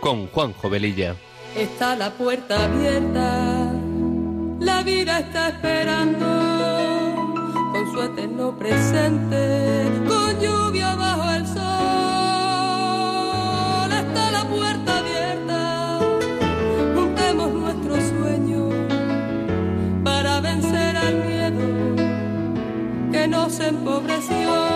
Con Juan Jovelilla. Está la puerta abierta, la vida está esperando con su eterno presente, con lluvia bajo el sol. Está la puerta abierta, juntemos nuestros sueños para vencer al miedo que nos empobreció.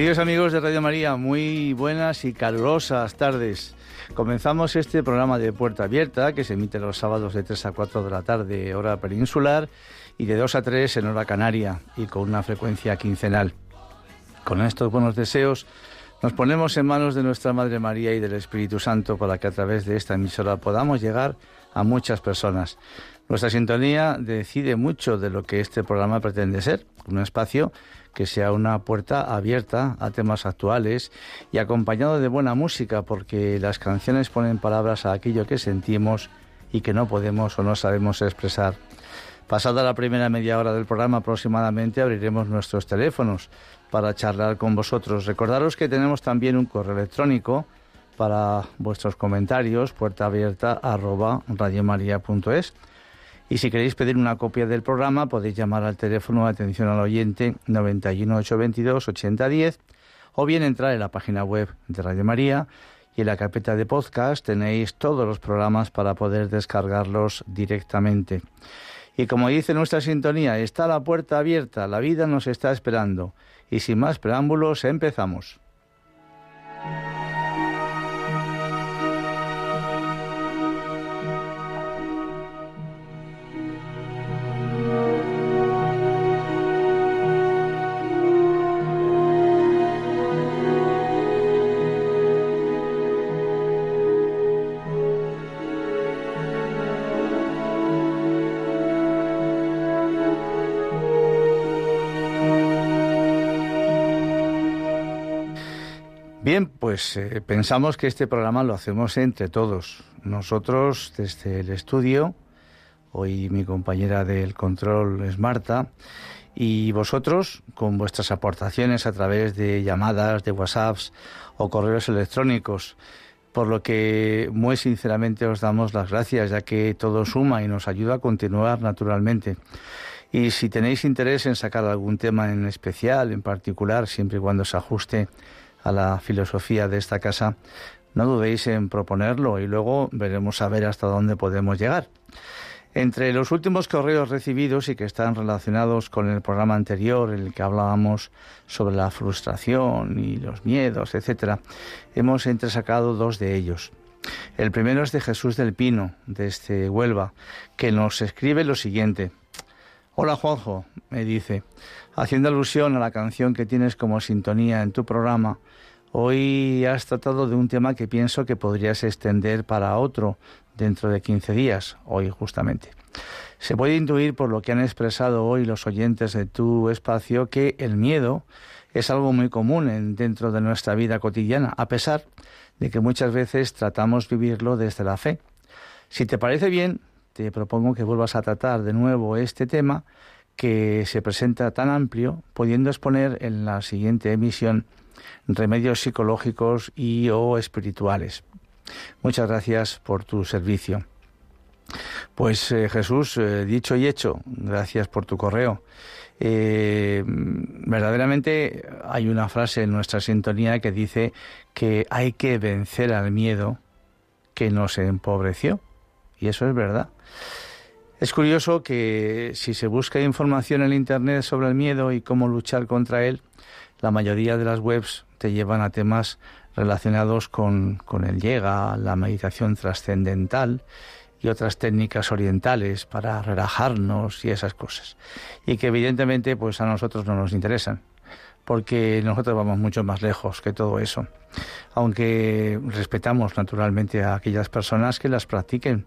Queridos amigos de Radio María, muy buenas y calurosas tardes. Comenzamos este programa de Puerta Abierta que se emite los sábados de 3 a 4 de la tarde, hora peninsular, y de 2 a 3 en hora canaria y con una frecuencia quincenal. Con estos buenos deseos nos ponemos en manos de nuestra Madre María y del Espíritu Santo para que a través de esta emisora podamos llegar a muchas personas. Nuestra sintonía decide mucho de lo que este programa pretende ser, un espacio que sea una puerta abierta a temas actuales y acompañado de buena música, porque las canciones ponen palabras a aquello que sentimos y que no podemos o no sabemos expresar. Pasada la primera media hora del programa aproximadamente abriremos nuestros teléfonos para charlar con vosotros. Recordaros que tenemos también un correo electrónico para vuestros comentarios, puerta abierta arroba radiomaria.es. Y si queréis pedir una copia del programa, podéis llamar al teléfono atención al oyente 91 822 8010 o bien entrar en la página web de Radio María y en la carpeta de podcast tenéis todos los programas para poder descargarlos directamente. Y como dice nuestra sintonía, está la puerta abierta, la vida nos está esperando. Y sin más preámbulos, empezamos. Pues eh, pensamos que este programa lo hacemos entre todos. Nosotros desde el estudio, hoy mi compañera del control es Marta, y vosotros con vuestras aportaciones a través de llamadas, de WhatsApps o correos electrónicos. Por lo que muy sinceramente os damos las gracias, ya que todo suma y nos ayuda a continuar naturalmente. Y si tenéis interés en sacar algún tema en especial, en particular, siempre y cuando se ajuste a la filosofía de esta casa, no dudéis en proponerlo y luego veremos a ver hasta dónde podemos llegar. Entre los últimos correos recibidos y que están relacionados con el programa anterior en el que hablábamos sobre la frustración y los miedos, etcétera, hemos entresacado dos de ellos. El primero es de Jesús del Pino, desde Huelva, que nos escribe lo siguiente. Hola Juanjo, me dice, haciendo alusión a la canción que tienes como sintonía en tu programa, hoy has tratado de un tema que pienso que podrías extender para otro dentro de 15 días, hoy justamente. Se puede intuir por lo que han expresado hoy los oyentes de tu espacio que el miedo es algo muy común en, dentro de nuestra vida cotidiana, a pesar de que muchas veces tratamos vivirlo desde la fe. Si te parece bien, te propongo que vuelvas a tratar de nuevo este tema que se presenta tan amplio, pudiendo exponer en la siguiente emisión remedios psicológicos y o espirituales. Muchas gracias por tu servicio. Pues eh, Jesús, eh, dicho y hecho, gracias por tu correo. Eh, verdaderamente hay una frase en nuestra sintonía que dice que hay que vencer al miedo que nos empobreció. Y eso es verdad. Es curioso que si se busca información en Internet sobre el miedo y cómo luchar contra él, la mayoría de las webs te llevan a temas relacionados con, con el yoga, la meditación trascendental y otras técnicas orientales para relajarnos y esas cosas. Y que evidentemente pues a nosotros no nos interesan, porque nosotros vamos mucho más lejos que todo eso. Aunque respetamos naturalmente a aquellas personas que las practiquen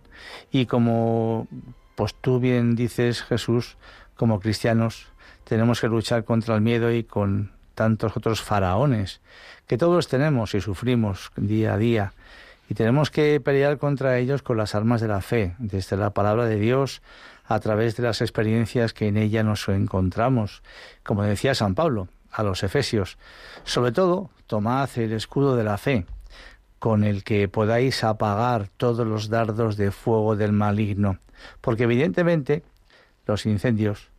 y como pues tú bien dices, Jesús, como cristianos, tenemos que luchar contra el miedo y con tantos otros faraones que todos tenemos y sufrimos día a día. Y tenemos que pelear contra ellos con las armas de la fe, desde la palabra de Dios, a través de las experiencias que en ella nos encontramos. Como decía San Pablo a los Efesios, sobre todo, tomad el escudo de la fe, con el que podáis apagar todos los dardos de fuego del maligno porque evidentemente los incendios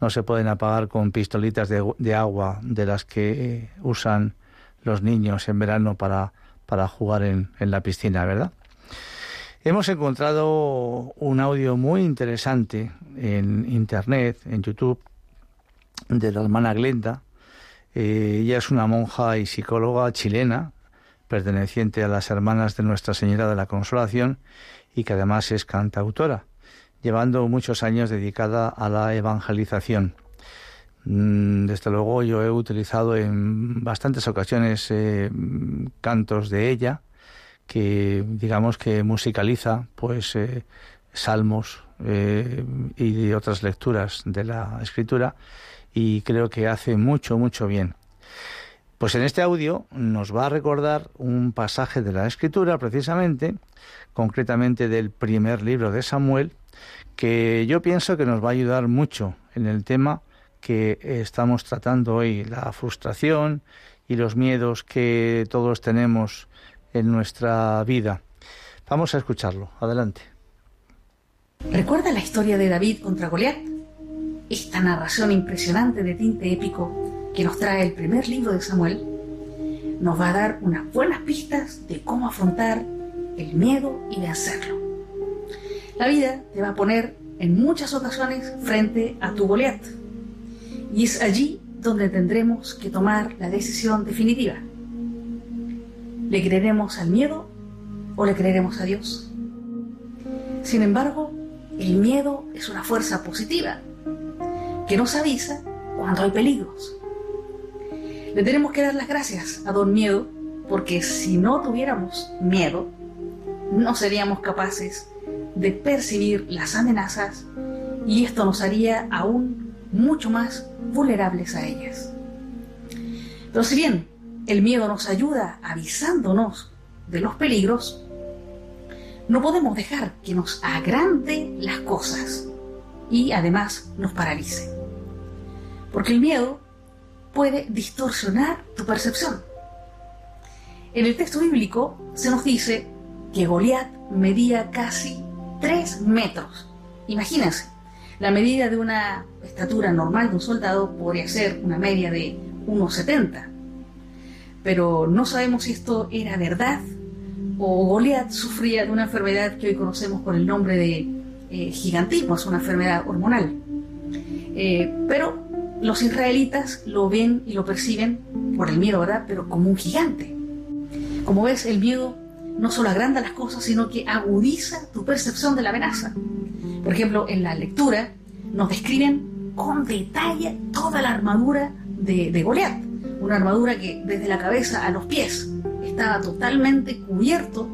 no se pueden apagar con pistolitas de, agua de las que eh, usan los niños en verano para, para jugar en, en la piscina, ¿verdad? Hemos encontrado un audio muy interesante en Internet, en YouTube, de la hermana Glenda. Eh, ella es una monja y psicóloga chilena, perteneciente a las hermanas de Nuestra Señora de la Consolación y que además es cantautora llevando muchos años dedicada a la evangelización. Mm, desde luego yo he utilizado en bastantes ocasiones eh, cantos de ella que digamos que musicaliza pues eh, salmos eh, y otras lecturas de la escritura y creo que hace mucho mucho bien. Pues en este audio nos va a recordar un pasaje de la escritura precisamente, concretamente del primer libro de Samuel, que yo pienso que nos va a ayudar mucho en el tema que estamos tratando hoy, la frustración y los miedos que todos tenemos en nuestra vida. Vamos a escucharlo. Adelante. ¿Recuerda la historia de David contra Goliat? Esta narración impresionante de tinte épico que nos trae el primer libro de Samuel nos va a dar unas buenas pistas de cómo afrontar el miedo y vencerlo. La vida te va a poner en muchas ocasiones frente a tu Goliat. Y es allí donde tendremos que tomar la decisión definitiva. ¿Le creeremos al miedo o le creeremos a Dios? Sin embargo, el miedo es una fuerza positiva que nos avisa cuando hay peligros. Le tenemos que dar las gracias a Don Miedo porque si no tuviéramos miedo, no seríamos capaces de percibir las amenazas y esto nos haría aún mucho más vulnerables a ellas. Pero si bien el miedo nos ayuda avisándonos de los peligros, no podemos dejar que nos agrande las cosas y además nos paralice. Porque el miedo puede distorsionar tu percepción. En el texto bíblico se nos dice que Goliat medía casi 3 metros. Imagínense, la medida de una estatura normal de un soldado podría ser una media de 1,70. Pero no sabemos si esto era verdad o Goliat sufría de una enfermedad que hoy conocemos con el nombre de eh, gigantismo, es una enfermedad hormonal. Eh, pero los israelitas lo ven y lo perciben por el miedo, ¿verdad? Pero como un gigante. Como ves, el miedo no solo agranda las cosas, sino que agudiza tu percepción de la amenaza. Por ejemplo, en la lectura nos describen con detalle toda la armadura de, de Goliat, una armadura que desde la cabeza a los pies estaba totalmente cubierto.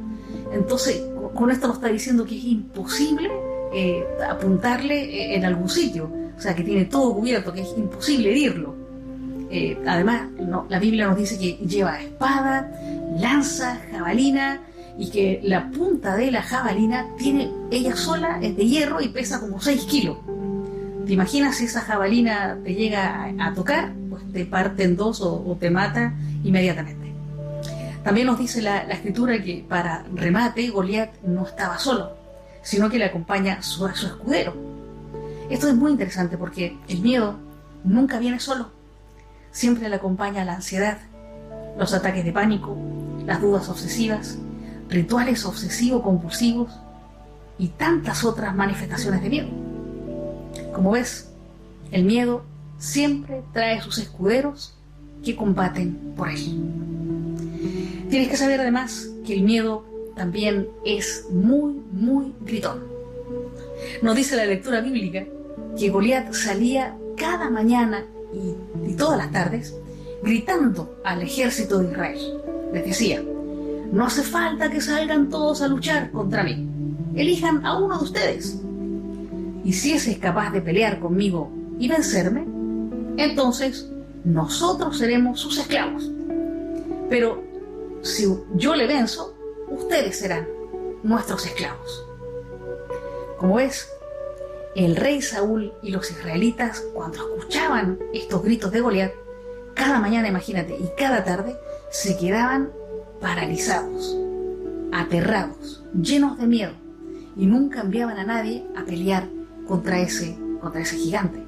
Entonces, con esto nos está diciendo que es imposible eh, apuntarle eh, en algún sitio, o sea, que tiene todo cubierto, que es imposible herirlo. Eh, además, la Biblia nos dice que lleva espada, lanza, jabalina, y que la punta de la jabalina tiene ella sola es de hierro y pesa como 6 kilos. ¿Te imaginas si esa jabalina te llega a, tocar? Pues te parte en dos o, te mata inmediatamente. También nos dice la, escritura que para remate Goliat no estaba solo, sino que le acompaña su, su escudero. Esto es muy interesante porque el miedo nunca viene solo, siempre le acompaña la ansiedad, los ataques de pánico, las dudas obsesivas, rituales obsesivo-compulsivos y tantas otras manifestaciones de miedo. Como ves, el miedo siempre trae sus escuderos que combaten por él. Tienes que saber además que el miedo también es muy, muy gritón. Nos dice la lectura bíblica que Goliat salía cada mañana y, y todas las tardes gritando al ejército de Israel. Les decía, no hace falta que salgan todos a luchar contra mí. Elijan a uno de ustedes. Y si ese es capaz de pelear conmigo y vencerme, entonces nosotros seremos sus esclavos. Pero si yo le venzo, ustedes serán nuestros esclavos. Como ves, el rey Saúl y los israelitas, cuando escuchaban estos gritos de Goliat, cada mañana, imagínate, y cada tarde, se quedaban paralizados, aterrados, llenos de miedo, y nunca enviaban a nadie a pelear contra ese, contra ese gigante.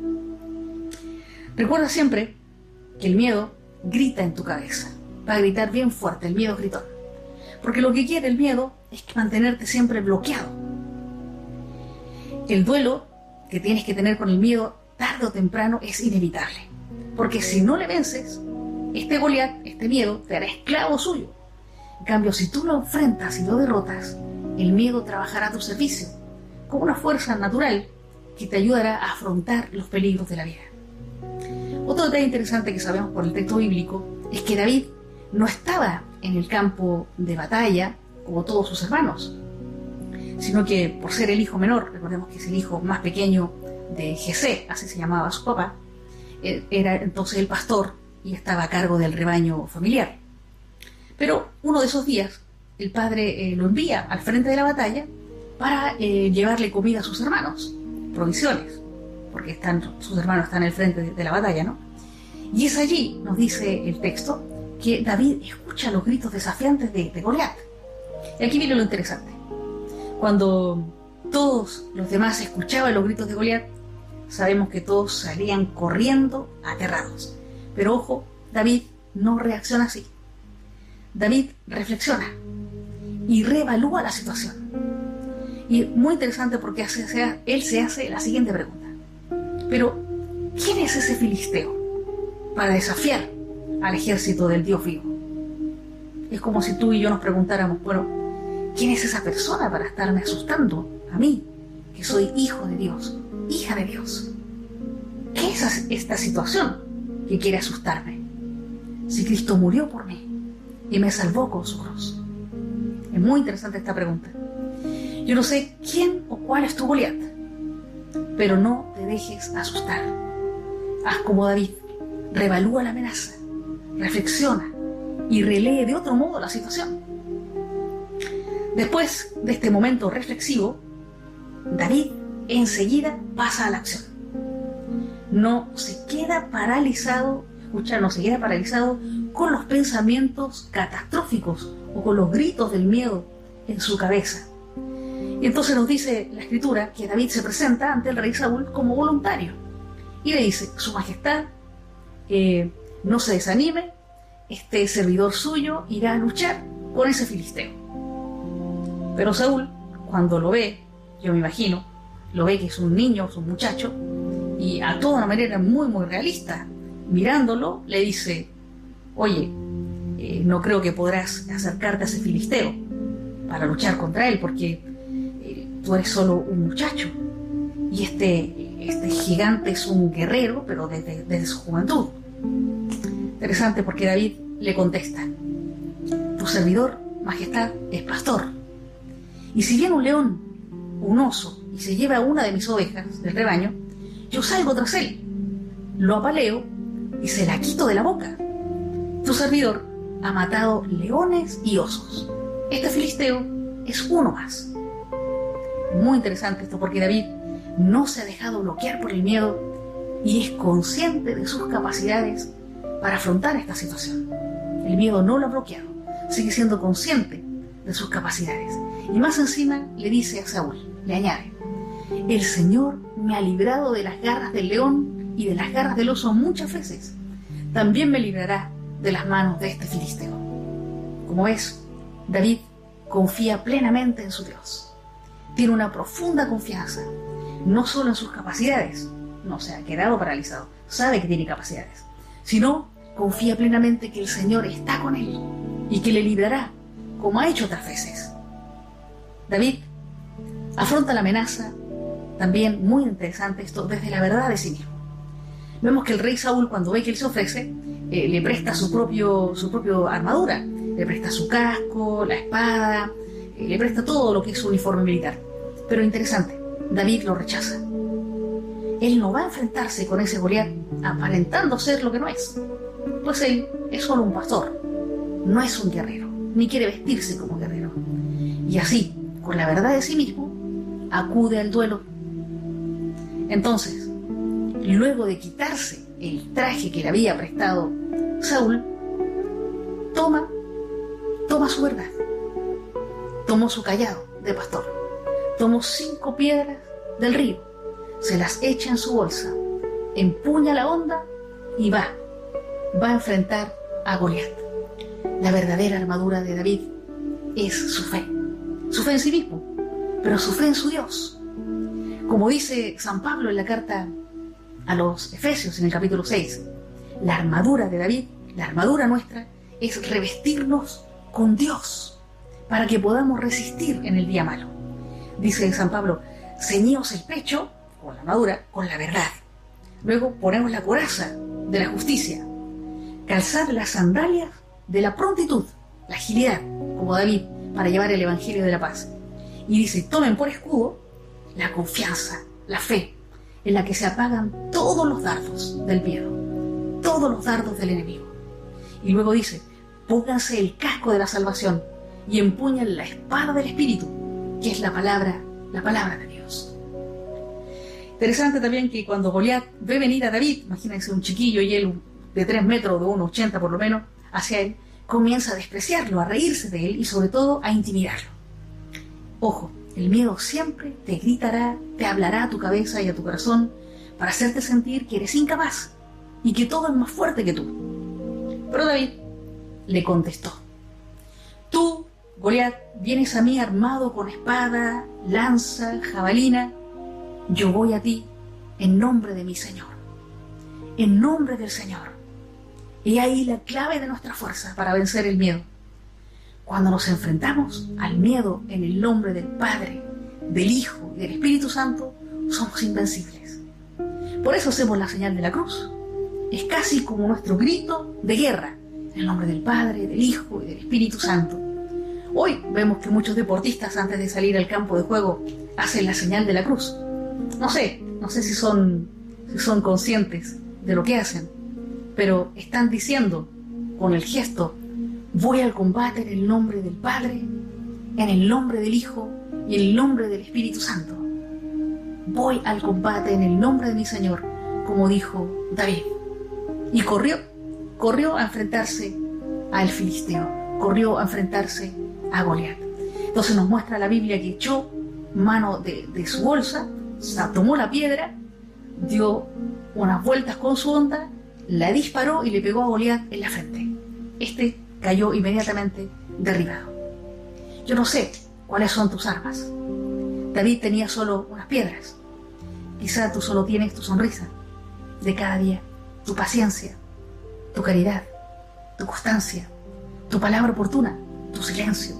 Recuerda siempre que el miedo grita en tu cabeza, va a gritar bien fuerte, el miedo gritón, porque lo que quiere el miedo es mantenerte siempre bloqueado. El duelo que tienes que tener con el miedo tarde o temprano es inevitable, porque si no le vences, este Goliat, este miedo, te hará esclavo suyo en cambio, si tú lo enfrentas y lo derrotas, el miedo trabajará a tu servicio, como una fuerza natural que te ayudará a afrontar los peligros de la vida. Otro detalle interesante que sabemos por el texto bíblico es que David no estaba en el campo de batalla como todos sus hermanos, sino que por ser el hijo menor, recordemos que es el hijo más pequeño de Jesé, así se llamaba su papá, eh, era entonces el pastor y estaba a cargo del rebaño familiar. Pero uno de esos días, el padre eh, lo envía al frente de la batalla para eh, llevarle comida a sus hermanos, provisiones, porque están, sus hermanos están el frente de, la batalla, ¿no? Y es allí, nos dice el texto, que David escucha los gritos desafiantes de, de Goliat. Y aquí viene lo interesante. Cuando todos los demás escuchaban los gritos de Goliat, sabemos que todos salían corriendo aterrados. Pero ojo, David no reacciona así. David reflexiona y reevalúa la situación. Y muy interesante porque él se hace la siguiente pregunta. Pero, ¿quién es ese filisteo para desafiar al ejército del Dios vivo? Es como si tú y yo nos preguntáramos, bueno, ¿quién es esa persona para estarme asustando a mí, que soy hijo de Dios, hija de Dios? ¿Qué es esta situación que quiere asustarme? Si Cristo murió por mí, y me salvó con su cruz? Es muy interesante esta pregunta. Yo no sé quién o cuál es tu Goliat, pero no te dejes asustar. Haz como David, revalúa la amenaza, reflexiona y relee de otro modo la situación. Después de este momento reflexivo, David enseguida pasa a la acción. No se queda paralizado, escucha, no se queda paralizado con los pensamientos catastróficos o con los gritos del miedo en su cabeza. Y entonces nos dice la escritura que David se presenta ante el rey Saúl como voluntario y le dice, Su Majestad, eh, no se desanime, este servidor suyo irá a luchar con ese filisteo. Pero Saúl, cuando lo ve, yo me imagino, lo ve que es un niño, es un muchacho, y a toda manera muy, muy realista, mirándolo, le dice, oye, eh, no creo que podrás acercarte a ese filisteo para luchar contra él, porque eh, tú eres solo un muchacho. Y este, este gigante es un guerrero, pero desde, desde su juventud. Interesante porque David le contesta, tu servidor, majestad, es pastor. Y si viene un león, un oso, y se lleva una de mis ovejas del rebaño, yo salgo tras él, lo apaleo y se la quito de la boca tu servidor ha matado leones y osos. Este filisteo es uno más. Muy interesante esto porque David no se ha dejado bloquear por el miedo y es consciente de sus capacidades para afrontar esta situación. El miedo no lo ha bloqueado, sigue siendo consciente de sus capacidades. Y más encima le dice a Saúl, le añade, el Señor me ha librado de las garras del león y de las garras del oso muchas veces. También me librará de las manos de este filisteo. Como ves, David confía plenamente en su Dios. Tiene una profunda confianza, no solo en sus capacidades, no se ha quedado paralizado, sabe que tiene capacidades, sino confía plenamente que el Señor está con él y que le librará, como ha hecho otras veces. David afronta la amenaza, también muy interesante esto, desde la verdad de sí mismo. Vemos que el rey Saúl, cuando ve que él se ofrece, eh, le presta su propio, su propio armadura, le presta su casco, la espada, eh, le presta todo lo que es su uniforme militar. Pero interesante, David lo rechaza. Él no va a enfrentarse con ese Goliat aparentando ser lo que no es, pues él es solo un pastor, no es un guerrero, ni quiere vestirse como guerrero. Y así, con la verdad de sí mismo, acude al duelo. Entonces, luego de quitarse el traje que le había prestado Saúl, toma, toma su verdad, tomó su callado de pastor, tomó cinco piedras del río, se las echa en su bolsa, empuña la onda y va, va a enfrentar a Goliat. La verdadera armadura de David es su fe, su fe en sí mismo, pero su fe en su Dios. Como dice San Pablo en la carta a los Efesios en el capítulo 6, la armadura de David, la armadura nuestra, es revestirnos con Dios para que podamos resistir en el día malo. Dice San Pablo, ceñíos el pecho con la armadura, con la verdad. Luego ponemos la coraza de la justicia, calzad las sandalias de la prontitud, la agilidad, como David, para llevar el Evangelio de la paz. Y dice, tomen por escudo la confianza, la fe, en la que se apagan todos los dardos del miedo, todos los dardos del enemigo. Y luego dice, pónganse el casco de la salvación y empuñen la espada del Espíritu, que es la palabra, la palabra de Dios. Interesante también que cuando Goliat ve venir a David, imagínense un chiquillo y él de 3 metros, de 1,80 por lo menos, hacia él, comienza a despreciarlo, a reírse de él y sobre todo a intimidarlo. Ojo, el miedo siempre te gritará, te hablará a tu cabeza y a tu corazón para hacerte sentir que eres incapaz y que todo es más fuerte que tú. Pero David le contestó, tú, Goliat, vienes a mí armado con espada, lanza, jabalina, yo voy a ti en nombre de mi Señor, en nombre del Señor. Y ahí la clave de nuestra fuerza para vencer el miedo. Cuando nos enfrentamos al miedo en el nombre del Padre, del Hijo y del Espíritu Santo, somos invencibles. Por eso hacemos la señal de la cruz. Es casi como nuestro grito de guerra, en el nombre del Padre, del Hijo y del Espíritu Santo. Hoy vemos que muchos deportistas antes de salir al campo de juego hacen la señal de la cruz. No sé, no sé si son, si son conscientes de lo que hacen, pero están diciendo con el gesto Voy al combate en el nombre del Padre, en el nombre del Hijo y en el nombre del Espíritu Santo. Voy al combate en el nombre de mi Señor, como dijo David. Y corrió, corrió a enfrentarse al filisteo, corrió a enfrentarse a Goliat. Entonces nos muestra la Biblia que echó mano de, de su bolsa, tomó la piedra, dio unas vueltas con su onda, la disparó y le pegó a Goliat en la frente. Este cayó inmediatamente derribado. Yo no sé cuáles son tus armas. David tenía solo unas piedras. Quizá tú solo tienes tu sonrisa de cada día, tu paciencia, tu caridad, tu constancia, tu palabra oportuna, tu silencio,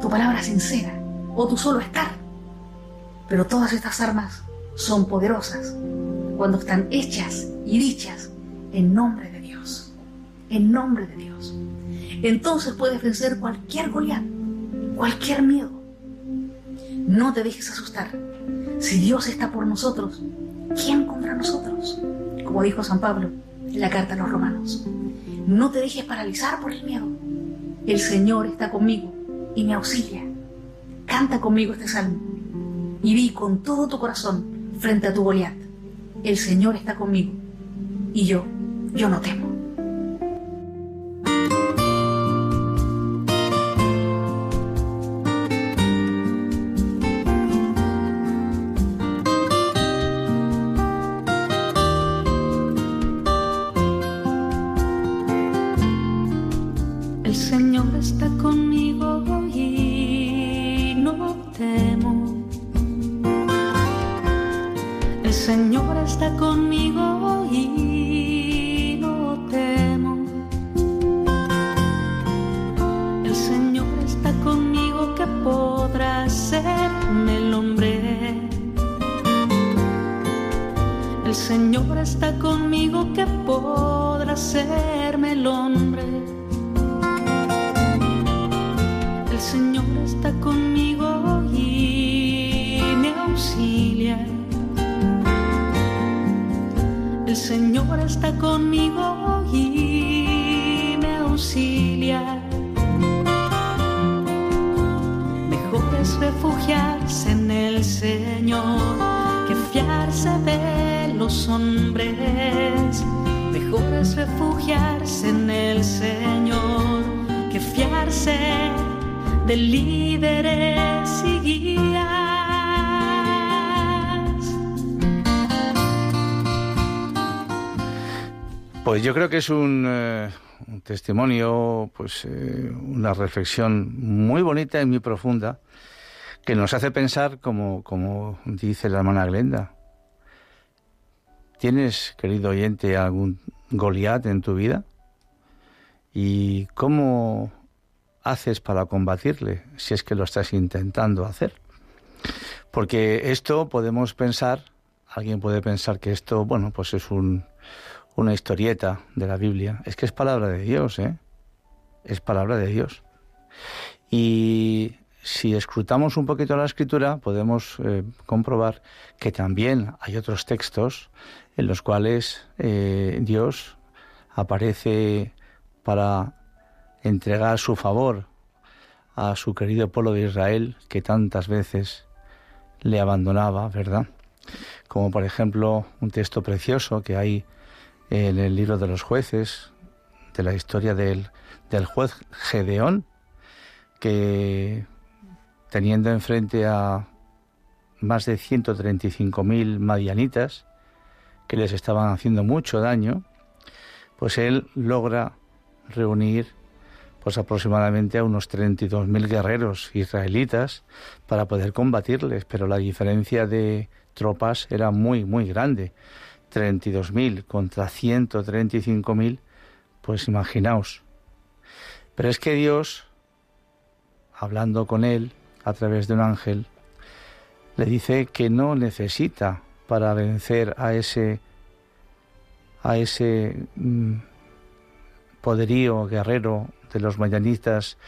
tu palabra sincera o tu solo estar. Pero todas estas armas son poderosas cuando están hechas y dichas en nombre de Dios. En nombre de Dios entonces puedes vencer cualquier Goliat, cualquier miedo. No te dejes asustar. Si Dios está por nosotros, ¿quién contra nosotros? Como dijo San Pablo en la carta a los romanos. No te dejes paralizar por el miedo. El Señor está conmigo y me auxilia. Canta conmigo este salmo y di con todo tu corazón frente a tu Goliat. El Señor está conmigo y yo, yo no temo. Pues yo creo que es un, eh, testimonio, pues eh, una reflexión muy bonita y muy profunda que nos hace pensar, como, como dice la hermana Glenda. ¿Tienes, querido oyente, algún Goliat en tu vida? ¿Y cómo haces para combatirle si es que lo estás intentando hacer? Porque esto podemos pensar, alguien puede pensar que esto, bueno, pues es un, una historieta de la Biblia. Es que es palabra de Dios, ¿eh? Es palabra de Dios. Y si escrutamos un poquito la escritura, podemos eh, comprobar que también hay otros textos en los cuales eh, Dios aparece para entregar su favor a su querido pueblo de Israel que tantas veces le abandonaba, ¿verdad? Como por ejemplo un texto precioso que hay en el libro de los jueces, de la historia del, del juez Gedeón, que teniendo enfrente a más de 135.000 madianitas, que les estaban haciendo mucho daño, pues él logra reunir pues aproximadamente a unos 32.000 guerreros israelitas para poder combatirles, pero la diferencia de tropas era muy, muy grande. 32.000 contra 135.000, pues imaginaos. Pero es que Dios, hablando con él a través de un ángel, le dice que no necesita para vencer a ese a ese mm, poderío guerrero de los mayanitas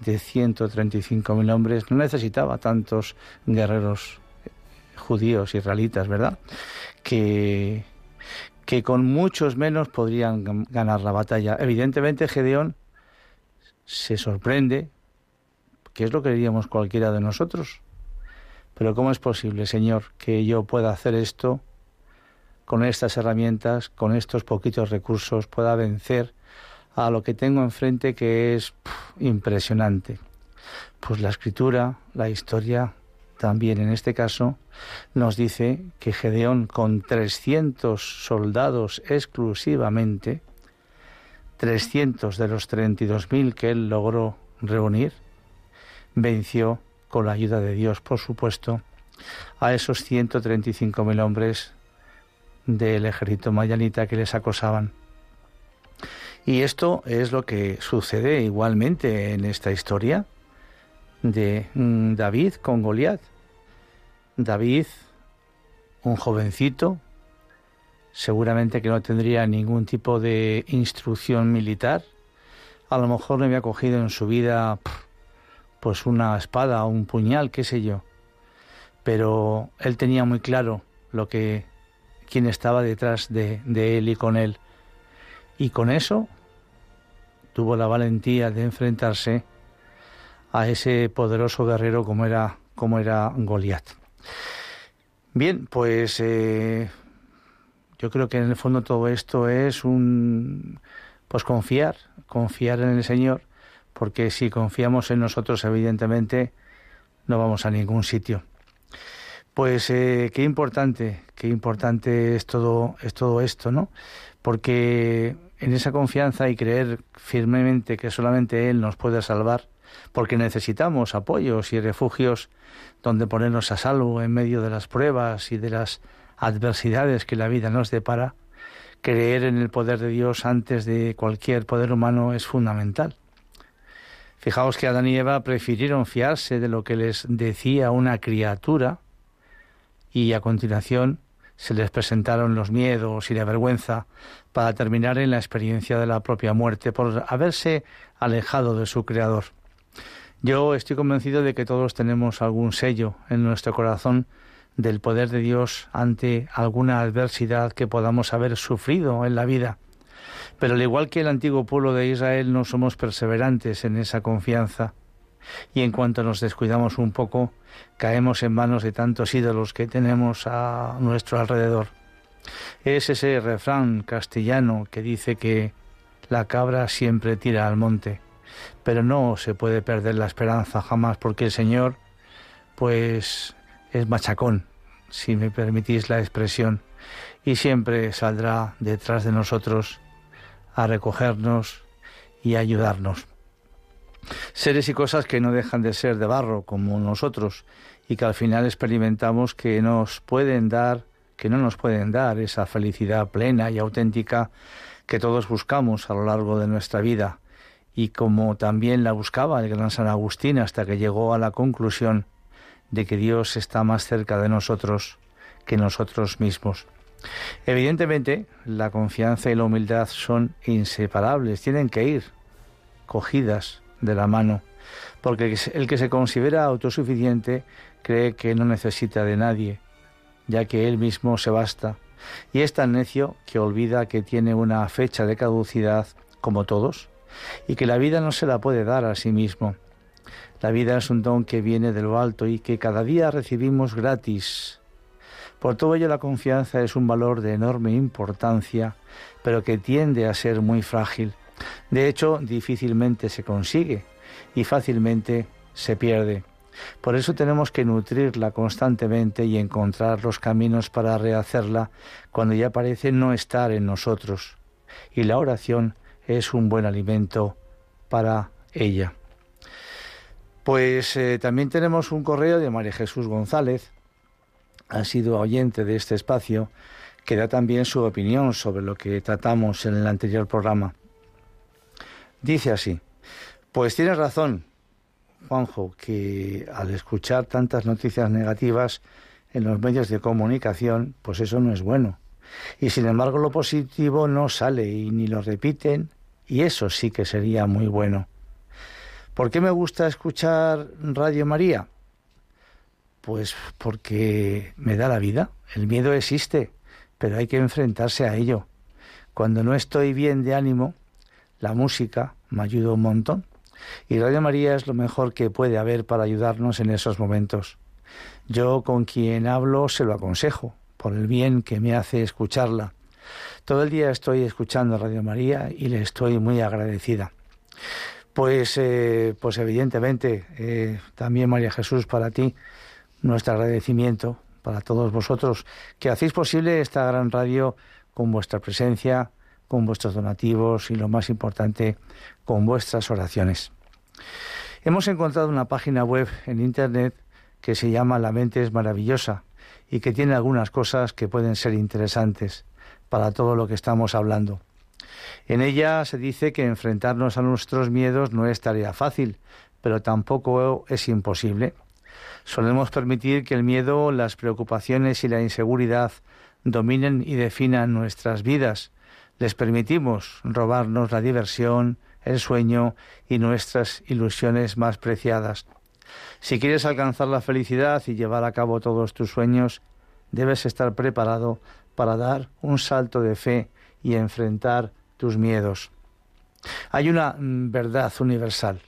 de 135.000 hombres, no necesitaba tantos guerreros judíos, israelitas, ¿verdad? Que, que con muchos menos podrían ganar la batalla. Evidentemente Gedeón se sorprende, que es lo que diríamos cualquiera de nosotros. Pero ¿cómo es posible, Señor, que yo pueda hacer esto con estas herramientas, con estos poquitos recursos, pueda vencer a lo que tengo enfrente que es impresionante? Pues la escritura, la historia, también en este caso, nos dice que Gedeón con 300 soldados exclusivamente, 300 de los 32.000 que él logró reunir, venció con la ayuda de Dios, por supuesto, a esos 135.000 hombres del ejército mayanita que les acosaban. Y esto es lo que sucede igualmente en esta historia de mm, David con Goliat. David, un jovencito, seguramente que no tendría ningún tipo de instrucción militar, a lo mejor no había cogido en su vida pues una espada o un puñal, qué sé yo, pero él tenía muy claro lo que quién estaba detrás de, él y con él, y con eso tuvo la valentía de enfrentarse a ese poderoso guerrero como era, como era Goliat. Bien, pues eh, yo creo que en el fondo todo esto es un pues confiar, confiar en el Señor, porque si confiamos en nosotros, evidentemente, no vamos a ningún sitio. Pues eh, qué importante, qué importante es todo, es todo esto, ¿no? Porque en esa confianza y creer firmemente que solamente Él nos puede salvar, porque necesitamos apoyos y refugios donde ponernos a salvo en medio de las pruebas y de las adversidades que la vida nos depara, creer en el poder de Dios antes de cualquier poder humano es fundamental. Fijaos que Adán y Eva prefirieron fiarse de lo que les decía una criatura y a continuación se les presentaron los miedos y la vergüenza para terminar en la experiencia de la propia muerte por haberse alejado de su Creador. Yo estoy convencido de que todos tenemos algún sello en nuestro corazón del poder de Dios ante alguna adversidad que podamos haber sufrido en la vida. Pero al igual que el antiguo pueblo de Israel no somos perseverantes en esa confianza y en cuanto nos descuidamos un poco caemos en manos de tantos ídolos que tenemos a nuestro alrededor. Es ese refrán castellano que dice que la cabra siempre tira al monte, pero no se puede perder la esperanza jamás porque el Señor pues es machacón, si me permitís la expresión, y siempre saldrá detrás de nosotros a recogernos y ayudarnos. Seres y cosas que no dejan de ser de barro como nosotros y que al final experimentamos que nos pueden dar, que no nos pueden dar esa felicidad plena y auténtica que todos buscamos a lo largo de nuestra vida y como también la buscaba el gran San Agustín hasta que llegó a la conclusión de que Dios está más cerca de nosotros que nosotros mismos. Evidentemente, la confianza y la humildad son inseparables, tienen que ir cogidas de la mano, porque el que se considera autosuficiente cree que no necesita de nadie, ya que él mismo se basta, y es tan necio que olvida que tiene una fecha de caducidad como todos, y que la vida no se la puede dar a sí mismo, la vida es un don que viene de lo alto y que cada día recibimos gratis. Por todo ello la confianza es un valor de enorme importancia, pero que tiende a ser muy frágil. De hecho, difícilmente se consigue y fácilmente se pierde. Por eso tenemos que nutrirla constantemente y encontrar los caminos para rehacerla cuando ya parece no estar en nosotros. Y la oración es un buen alimento para ella. Pues eh, también tenemos un correo de María Jesús González, ha sido oyente de este espacio, que da también su opinión sobre lo que tratamos en el anterior programa. Dice así, pues tienes razón, Juanjo, que al escuchar tantas noticias negativas en los medios de comunicación, pues eso no es bueno. Y sin embargo lo positivo no sale y ni lo repiten, y eso sí que sería muy bueno. ¿Por qué me gusta escuchar Radio María? Pues porque me da la vida. El miedo existe, pero hay que enfrentarse a ello. Cuando no estoy bien de ánimo, la música me ayuda un montón. Y Radio María es lo mejor que puede haber para ayudarnos en esos momentos. Yo con quien hablo se lo aconsejo, por el bien que me hace escucharla. Todo el día estoy escuchando Radio María y le estoy muy agradecida. Pues, eh, pues evidentemente, eh, también María Jesús, para ti, nuestro agradecimiento, para todos vosotros, que hacéis posible esta gran radio con vuestra presencia, con vuestros donativos y lo más importante, con vuestras oraciones. Hemos encontrado una página web en Internet que se llama La mente es maravillosa y que tiene algunas cosas que pueden ser interesantes para todo lo que estamos hablando. En ella se dice que enfrentarnos a nuestros miedos no es tarea fácil, pero tampoco es imposible. Solemos permitir que el miedo, las preocupaciones y la inseguridad dominen y definan nuestras vidas. Les permitimos robarnos la diversión, el sueño y nuestras ilusiones más preciadas. Si quieres alcanzar la felicidad y llevar a cabo todos tus sueños, debes estar preparado para dar un salto de fe y enfrentar tus miedos. Hay una mm, verdad universal.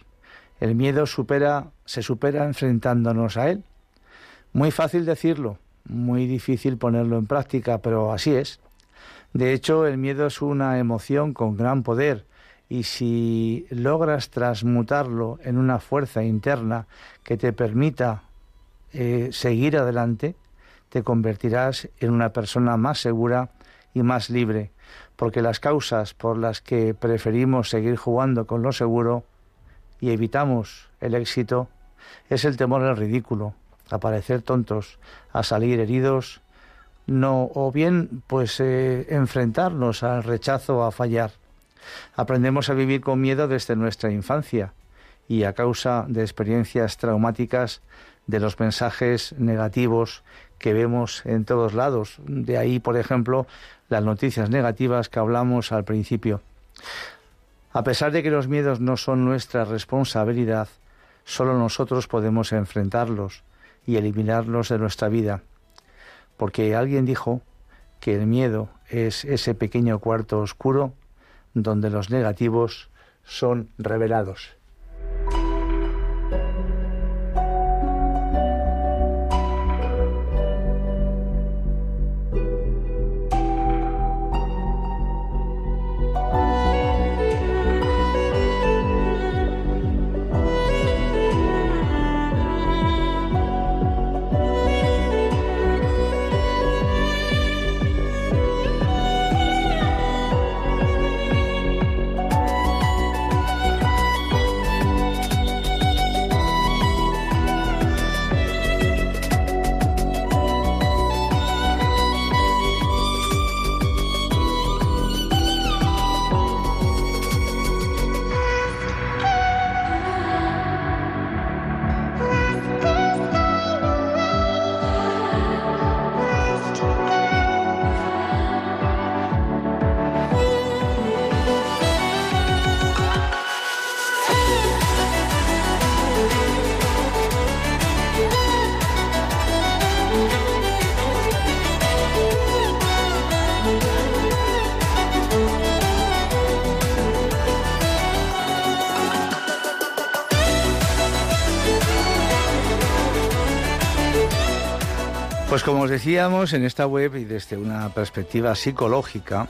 El miedo supera, se supera enfrentándonos a él. Muy fácil decirlo, muy difícil ponerlo en práctica, pero así es. De hecho, el miedo es una emoción con gran poder y si logras transmutarlo en una fuerza interna que te permita eh, seguir adelante, te convertirás en una persona más segura y más libre, porque las causas por las que preferimos seguir jugando con lo seguro y evitamos el éxito es el temor al ridículo, a parecer tontos, a salir heridos, no o bien pues eh, enfrentarnos al rechazo a fallar. Aprendemos a vivir con miedo desde nuestra infancia y a causa de experiencias traumáticas de los mensajes negativos que vemos en todos lados. De ahí, por ejemplo, las noticias negativas que hablamos al principio. A pesar de que los miedos no son nuestra responsabilidad, solo nosotros podemos enfrentarlos y eliminarlos de nuestra vida. Porque alguien dijo que el miedo es ese pequeño cuarto oscuro donde los negativos son revelados. Como os decíamos, en esta web y desde una perspectiva psicológica,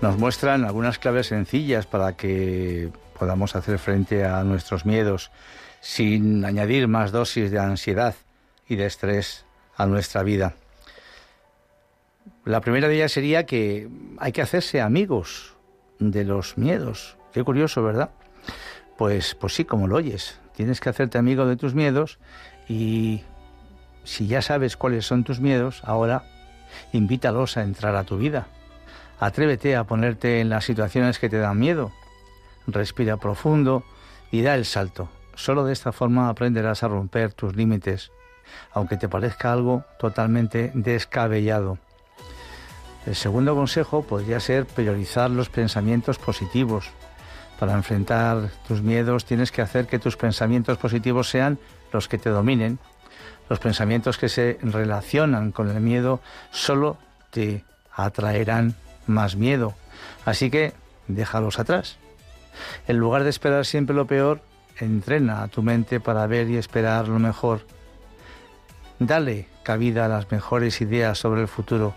nos muestran algunas claves sencillas para que podamos hacer frente a nuestros miedos sin añadir más dosis de ansiedad y de estrés a nuestra vida. La primera de ellas sería que hay que hacerse amigos de los miedos. Qué curioso, ¿verdad? Pues, pues sí, como lo oyes. Tienes que hacerte amigo de tus miedos y si ya sabes cuáles son tus miedos, ahora invítalos a entrar a tu vida. Atrévete a ponerte en las situaciones que te dan miedo. Respira profundo y da el salto. Solo de esta forma aprenderás a romper tus límites, aunque te parezca algo totalmente descabellado. El segundo consejo podría ser priorizar los pensamientos positivos. Para enfrentar tus miedos tienes que hacer que tus pensamientos positivos sean los que te dominen los pensamientos que se relacionan con el miedo solo te atraerán más miedo. Así que déjalos atrás. En lugar de esperar siempre lo peor, entrena a tu mente para ver y esperar lo mejor. Dale cabida a las mejores ideas sobre el futuro.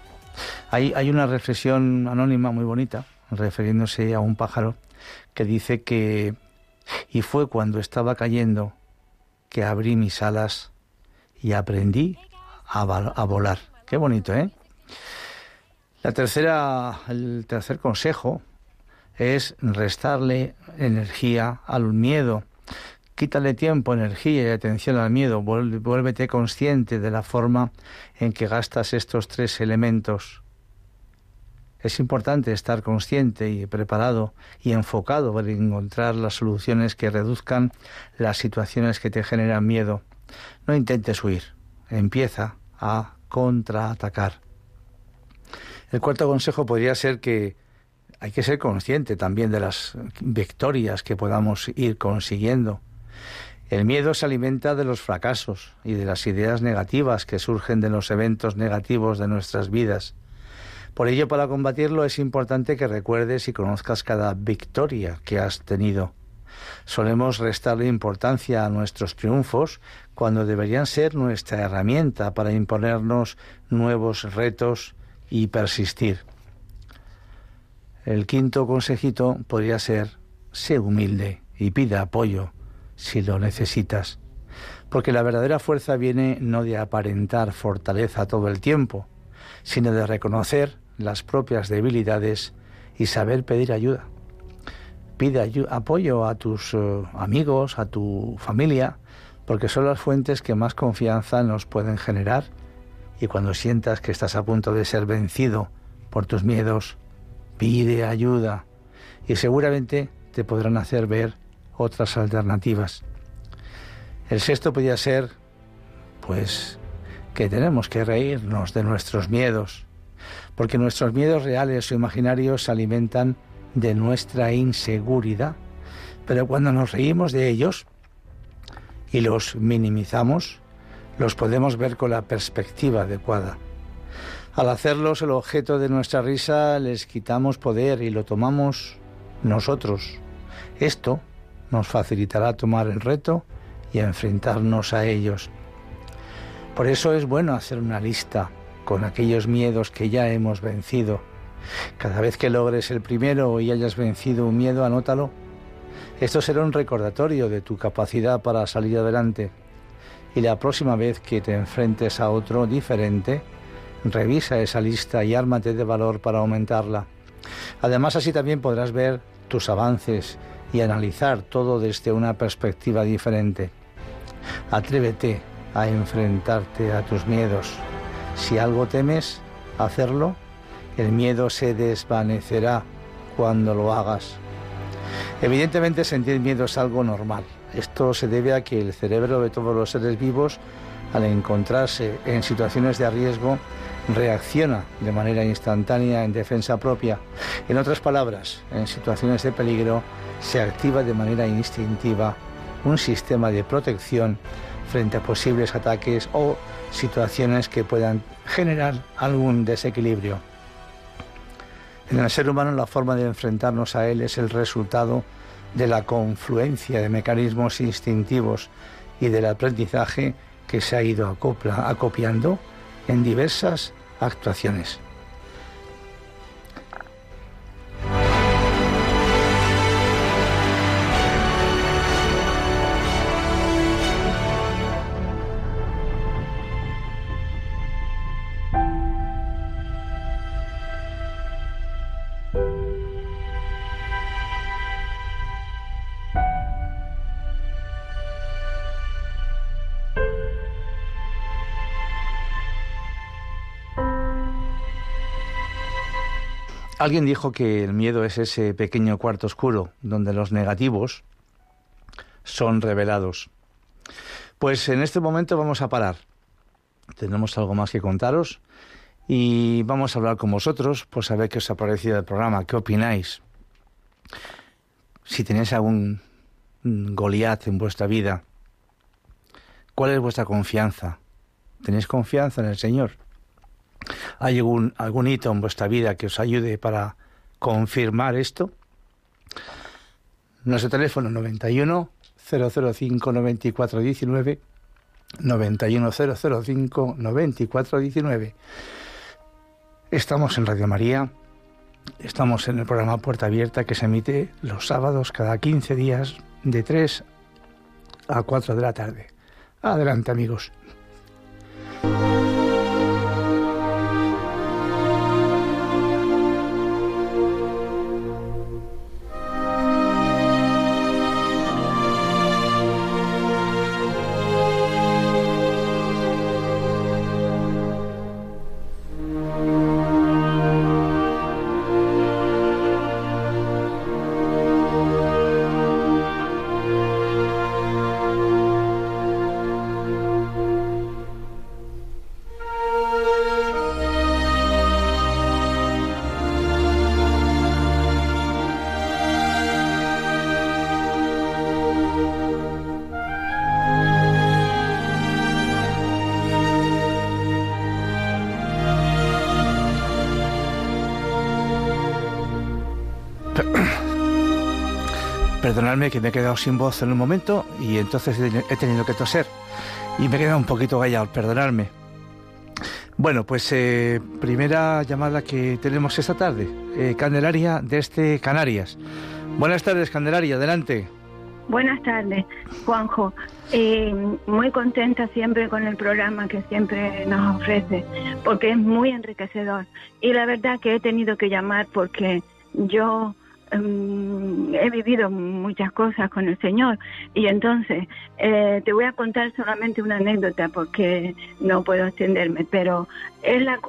Hay, hay una reflexión anónima muy bonita, refiriéndose a un pájaro, que dice que, y fue cuando estaba cayendo que abrí mis alas y aprendí a, volar. Qué bonito, ¿eh? La tercera, el tercer consejo es restarle energía al miedo. Quítale tiempo, energía y atención al miedo. Vuélvete consciente de la forma en que gastas estos tres elementos. Es importante estar consciente y preparado y enfocado para encontrar las soluciones que reduzcan las situaciones que te generan miedo. No intentes huir, empieza a contraatacar. El cuarto consejo podría ser que hay que ser consciente también de las victorias que podamos ir consiguiendo. El miedo se alimenta de los fracasos y de las ideas negativas que surgen de los eventos negativos de nuestras vidas. Por ello, para combatirlo es importante que recuerdes y conozcas cada victoria que has tenido. Solemos restarle importancia a nuestros triunfos cuando deberían ser nuestra herramienta para imponernos nuevos retos y persistir. El quinto consejito podría ser, sé humilde y pida apoyo si lo necesitas, porque la verdadera fuerza viene no de aparentar fortaleza todo el tiempo, sino de reconocer las propias debilidades y saber pedir ayuda. Pide apoyo a tus eh, amigos, a tu familia, porque son las fuentes que más confianza nos pueden generar y cuando sientas que estás a punto de ser vencido por tus miedos, pide ayuda y seguramente te podrán hacer ver otras alternativas. El sexto podría ser, pues, que tenemos que reírnos de nuestros miedos, porque nuestros miedos reales o imaginarios se alimentan de nuestra inseguridad, pero cuando nos reímos de ellos y los minimizamos, los podemos ver con la perspectiva adecuada. Al hacerlos el objeto de nuestra risa les quitamos poder y lo tomamos nosotros. Esto nos facilitará tomar el reto y enfrentarnos a ellos. Por eso es bueno hacer una lista con aquellos miedos que ya hemos vencido. Cada vez que logres el primero y hayas vencido un miedo, anótalo. Esto será un recordatorio de tu capacidad para salir adelante. Y la próxima vez que te enfrentes a otro diferente, revisa esa lista y ármate de valor para aumentarla. Además, así también podrás ver tus avances y analizar todo desde una perspectiva diferente. Atrévete a enfrentarte a tus miedos. Si algo temes hacerlo, el miedo se desvanecerá cuando lo hagas. Evidentemente sentir miedo es algo normal. Esto se debe a que el cerebro de todos los seres vivos, al encontrarse en situaciones de riesgo, reacciona de manera instantánea en defensa propia. En otras palabras, en situaciones de peligro se activa de manera instintiva un sistema de protección frente a posibles ataques o situaciones que puedan generar algún desequilibrio. En el ser humano la forma de enfrentarnos a él es el resultado de la confluencia de mecanismos instintivos y del aprendizaje que se ha ido acopiando en diversas actuaciones. Alguien dijo que el miedo es ese pequeño cuarto oscuro donde los negativos son revelados. Pues en este momento vamos a parar. Tenemos algo más que contaros y vamos a hablar con vosotros por saber qué os ha parecido el programa, qué opináis. Si tenéis algún Goliat en vuestra vida, ¿cuál es vuestra confianza? ¿Tenéis confianza en el Señor? ¿Hay algún, algún hito en vuestra vida que os ayude para confirmar esto? Nuestro teléfono 91 005 9419 91 005 9419. Estamos en Radio María. Estamos en el programa Puerta Abierta que se emite los sábados cada 15 días de 3 a 4 de la tarde. Adelante amigos. Perdonadme que me he quedado sin voz en un momento y entonces he tenido que toser. Y me he quedado un poquito callado, perdonadme. Bueno, pues eh, primera llamada que tenemos esta tarde. Eh, Candelaria desde Canarias. Buenas tardes, Candelaria, adelante. Buenas tardes, Juanjo. Eh, muy contenta siempre con el programa que siempre nos ofrece, porque es muy enriquecedor. Y la verdad que he tenido que llamar porque yo em, he vivido muchas cosas con el Señor y entonces eh, te voy a contar solamente una anécdota porque no puedo extenderme, pero es la,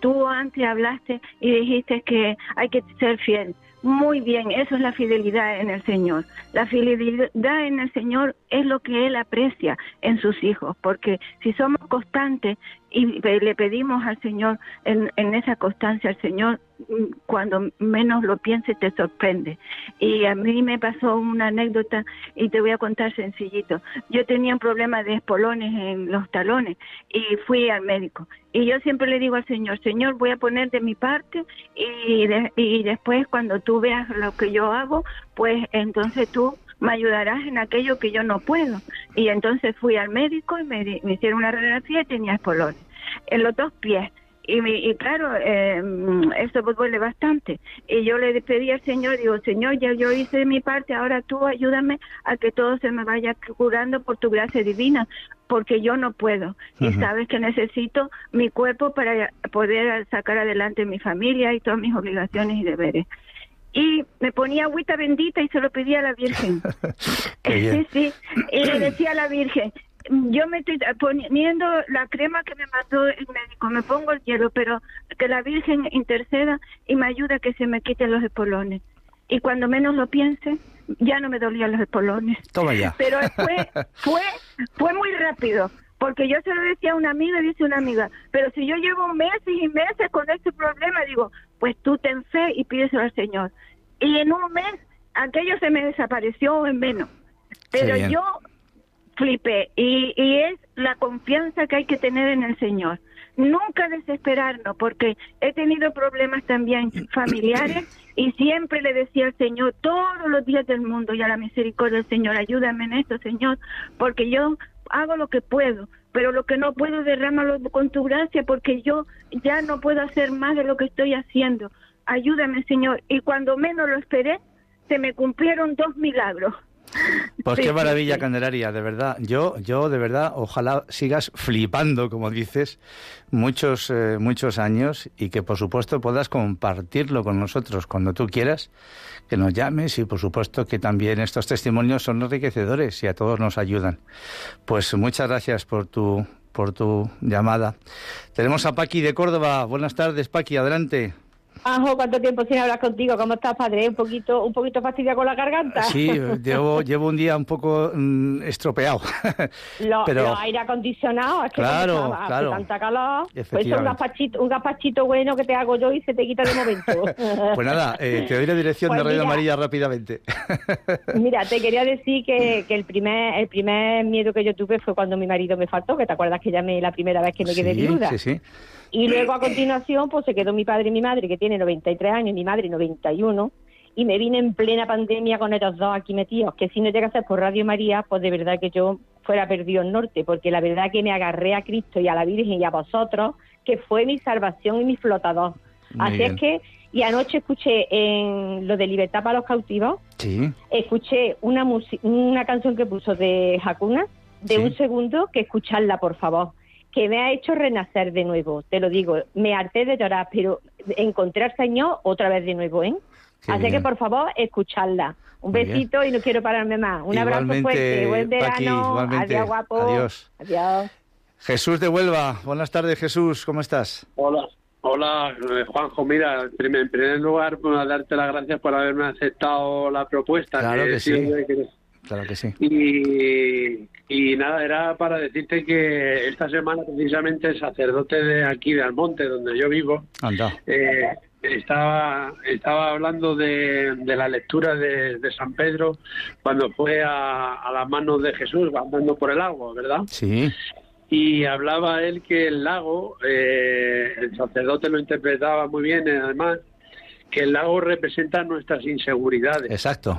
tú antes hablaste y dijiste que hay que ser fiel. Muy bien, eso es la fidelidad en el Señor. La fidelidad en el Señor es lo que Él aprecia en sus hijos, porque si somos constantes y le pedimos al Señor en, en esa constancia, al Señor cuando menos lo piense te sorprende. Y a mí me pasó una anécdota y te voy a contar sencillito. Yo tenía un problema de espolones en los talones y fui al médico. Y yo siempre le digo al Señor, Señor, voy a poner de mi parte y, y después cuando tú veas lo que yo hago, pues entonces tú me ayudarás en aquello que yo no puedo. Y entonces fui al médico y me, me hicieron una radiografía y tenía espolones en los dos pies y, claro, eh, eso duele bastante. Y yo le pedí al Señor, digo, Señor, ya yo hice mi parte, ahora tú ayúdame a que todo se me vaya curando por tu gracia divina, porque yo no puedo. Y sabes que necesito mi cuerpo para poder sacar adelante mi familia y todas mis obligaciones y deberes y me ponía agüita bendita y se lo pedía a la Virgen. sí, sí, y le decía a la Virgen, yo me estoy poniendo la crema que me mandó el médico, me pongo el hielo, pero que la Virgen interceda y me ayude a que se me quiten los espolones. Y cuando menos lo piense, ya no me dolían los espolones. Toma ya. Pero fue, fue, fue muy rápido, porque yo se lo decía a una amiga dice una amiga, pero si yo llevo meses y meses con este problema, digo, pues tú ten fe y pídeselo al Señor. Y en un mes, aquello se me desapareció en menos. Pero yo flipé. Y, y es la confianza que hay que tener en el Señor. Nunca desesperarnos, porque he tenido problemas también familiares y siempre le decía al Señor todos los días del mundo y a la misericordia del Señor, ayúdame en esto, Señor, porque yo hago lo que puedo, pero lo que no puedo derrámalo con tu gracia, porque yo ya no puedo hacer más de lo que estoy haciendo. Ayúdame, Señor. Y cuando menos lo esperé, se me cumplieron dos milagros. Pues qué maravilla, Candelaria, de verdad. Yo, yo de verdad, ojalá sigas flipando, como dices, muchos, eh, muchos años y que por supuesto puedas compartirlo con nosotros cuando tú quieras, que nos llames y por supuesto que también estos testimonios son enriquecedores y a todos nos ayudan. Pues muchas gracias por tu, por tu llamada. Tenemos a Paqui de Córdoba. Buenas tardes, Paqui, adelante. Ajo, ¿cuánto tiempo sin hablar contigo? ¿Cómo estás, padre? ¿Un poquito, un poquito fastidia con la garganta? Sí, llevo, llevo un día un poco mm, estropeado. Lo, Pero... aire acondicionado, es que claro, claro. tanta calor. Pues un gazpachito, un gazpachito bueno que te hago yo y se te quita de momento. pues nada, eh, te doy la dirección pues de Radio Amarilla rápidamente. mira, te quería decir que, que, el primer el primer miedo que yo tuve fue cuando mi marido me faltó, que te acuerdas que llamé la primera vez que me quedé viuda. Sí, sí. Y luego a continuación, pues se quedó mi padre y mi madre, que tiene 93 años, y mi madre 91, y me vine en plena pandemia con ellos dos aquí metidos, que si no llega a ser por Radio María, pues de verdad que yo fuera perdido en norte, porque la verdad que me agarré a Cristo y a la Virgen y a vosotros, que fue mi salvación y mi flotador. Así es que, y anoche escuché en lo de Libertad para los Cautivos, sí. escuché una, una canción que puso de Hakuna, de un segundo, que escucharla, por favor que me ha hecho renacer de nuevo, te lo digo, me harté de llorar, pero encontré al Señor otra vez de nuevo, ¿eh? Así que por favor, escucharla. Un besito y no quiero pararme más. Un abrazo fuerte, buen verano, adiós guapo. Adiós. Adiós. Jesús de Huelva, buenas tardes Jesús, ¿cómo estás? Hola, hola eh, Juanjo, mira, en primer lugar, pues, darte las gracias por haberme aceptado la propuesta. Claro que, sí. Claro que sí. Y, y, nada, era para decirte que esta semana precisamente el sacerdote de aquí de Almonte, donde yo vivo, eh, estaba, estaba hablando de, de la lectura de, San Pedro cuando fue a, a las manos de Jesús andando por el agua, ¿verdad? Sí. Y hablaba él que el lago, eh, el sacerdote lo interpretaba muy bien, además, que el lago representa nuestras inseguridades. Exacto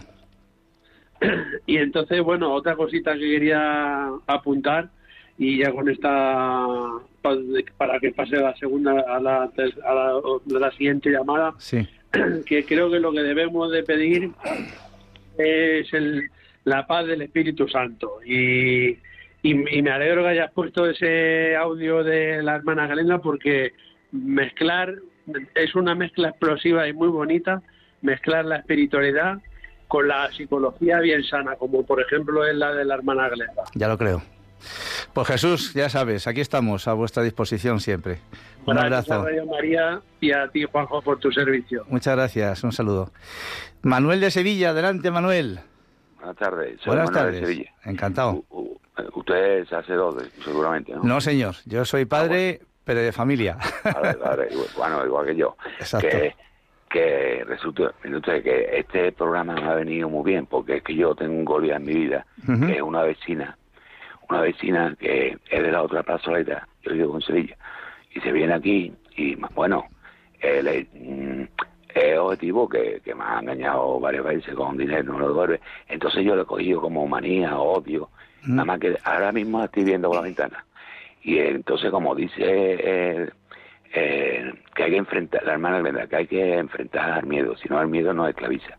y entonces, bueno, otra cosita que quería apuntar y ya con esta para que pase la segunda a la, a la, siguiente llamada sí. que creo que lo que debemos de pedir es el, la paz del Espíritu Santo y, y, me alegro que hayas puesto ese audio de la hermana Galenda porque mezclar es una mezcla explosiva y muy bonita mezclar la espiritualidad con la psicología bien sana como por ejemplo es la de la hermana Galenda ya lo creo pues Jesús, ya sabes, aquí estamos a vuestra disposición siempre. Un abrazo. A María y a ti, Juanjo, por tu servicio. Muchas gracias, un saludo. Manuel de Sevilla, adelante, Manuel. Buenas tardes. Buenas tardes. Encantado. usted es sacerdote, seguramente, ¿no? No, señor. Yo soy padre, pero de familia. bueno, igual que yo. Exacto. Que, que resulta que este programa me ha venido muy bien, porque es que yo tengo un Goliat en mi vida, que es una vecina una vecina que es de la otra plazoleta, yo vivo en Sevilla, y se viene aquí y, bueno, el mm, objetivo que, me ha engañado varias veces con dinero, no lo devuelve. Entonces yo lo he cogido como manía, odio, nada más que ahora mismo estoy viendo por la ventana. Y entonces, como dice eh, eh, que hay que enfrentar, la hermana Glenda, que hay que enfrentar al miedo, si no el miedo no esclaviza.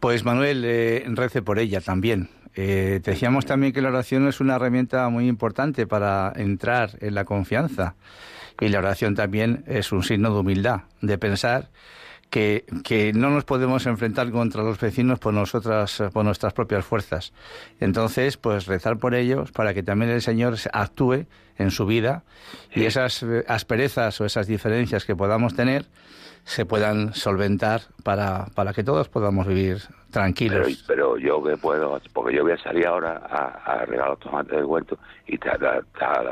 Pues Manuel, eh, rece por ella también. Eh, decíamos también que la oración es una herramienta muy importante para entrar en la confianza. Y la oración también es un signo de humildad, de pensar que, que, no nos podemos enfrentar contra los vecinos por nosotras, por nuestras propias fuerzas. Entonces, pues rezar por ellos para que también el Señor actúe en su vida y esas asperezas o esas diferencias que podamos tener se puedan solventar para, para que todos podamos vivir tranquilos. Pero, yo que puedo, porque yo voy a salir ahora a, a regar los tomates del huerto y está,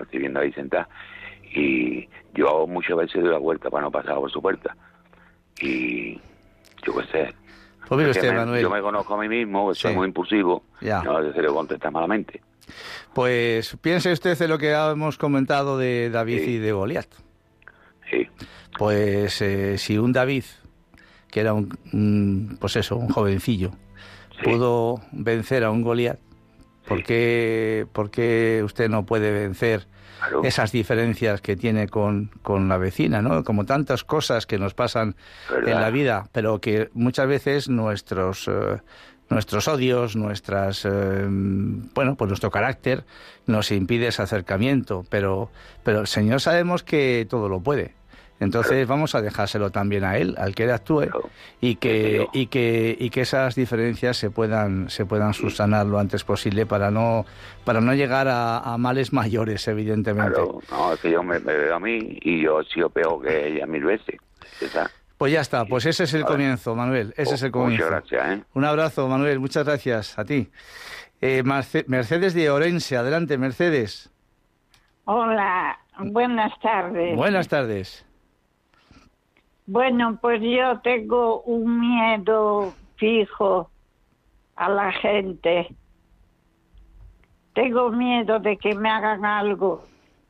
estoy viendo ahí sentada y yo muchas veces doy la vuelta para no pasar por su puerta y yo qué sé. Pues Yo me conozco a mí mismo, soy muy impulsivo, ya. no se lo contesta malamente. Pues piense usted en lo que hemos comentado de David y de Goliat. Sí. Pues eh, si un David, que era un, pues eso, un jovencillo, pudo vencer a un Goliat, ¿por, qué, usted no puede vencer esas diferencias que tiene con, con, la vecina, ¿no? Como tantas cosas que nos pasan en la vida, pero que muchas veces nuestros... Eh, nuestros odios, nuestras, eh, bueno, pues nuestro carácter nos impide ese acercamiento, pero, pero el Señor sabemos que todo lo puede. Entonces vamos a dejárselo también a él, al que él actúe y que y que y que esas diferencias se puedan se puedan subsanar lo antes posible para no para no llegar a, males mayores, evidentemente. no, es que yo me, veo a mí y yo he sido peor que ella mil veces. Pues ya está, pues ese es el comienzo, Manuel, ese es el comienzo. Muchas gracias. ¿eh? Un abrazo, Manuel, muchas gracias a ti. Eh, Mercedes de Orense, adelante, Mercedes. Hola, buenas tardes. Buenas tardes. Bueno, pues yo tengo un miedo fijo a la gente. Tengo miedo de que me hagan algo.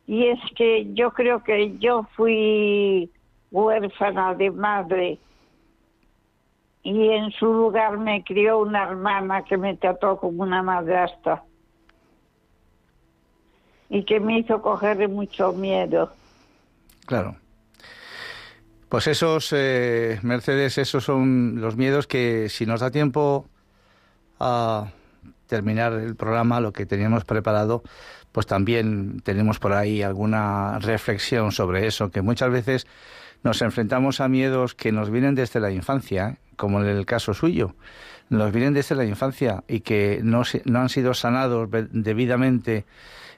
Y es que yo creo que yo fui huérfana de madre y en su lugar me crió una hermana que me trató como una madrastra y que me hizo cogerle mucho miedo. Claro. Pues esos, eh, Mercedes, esos son los miedos que si nos da tiempo a terminar el programa, lo que teníamos preparado, pues también tenemos por ahí alguna reflexión sobre eso, que muchas veces nos enfrentamos a miedos que nos vienen desde la infancia, ¿eh? como en el caso suyo, nos vienen desde la infancia y que no, no han sido sanados debidamente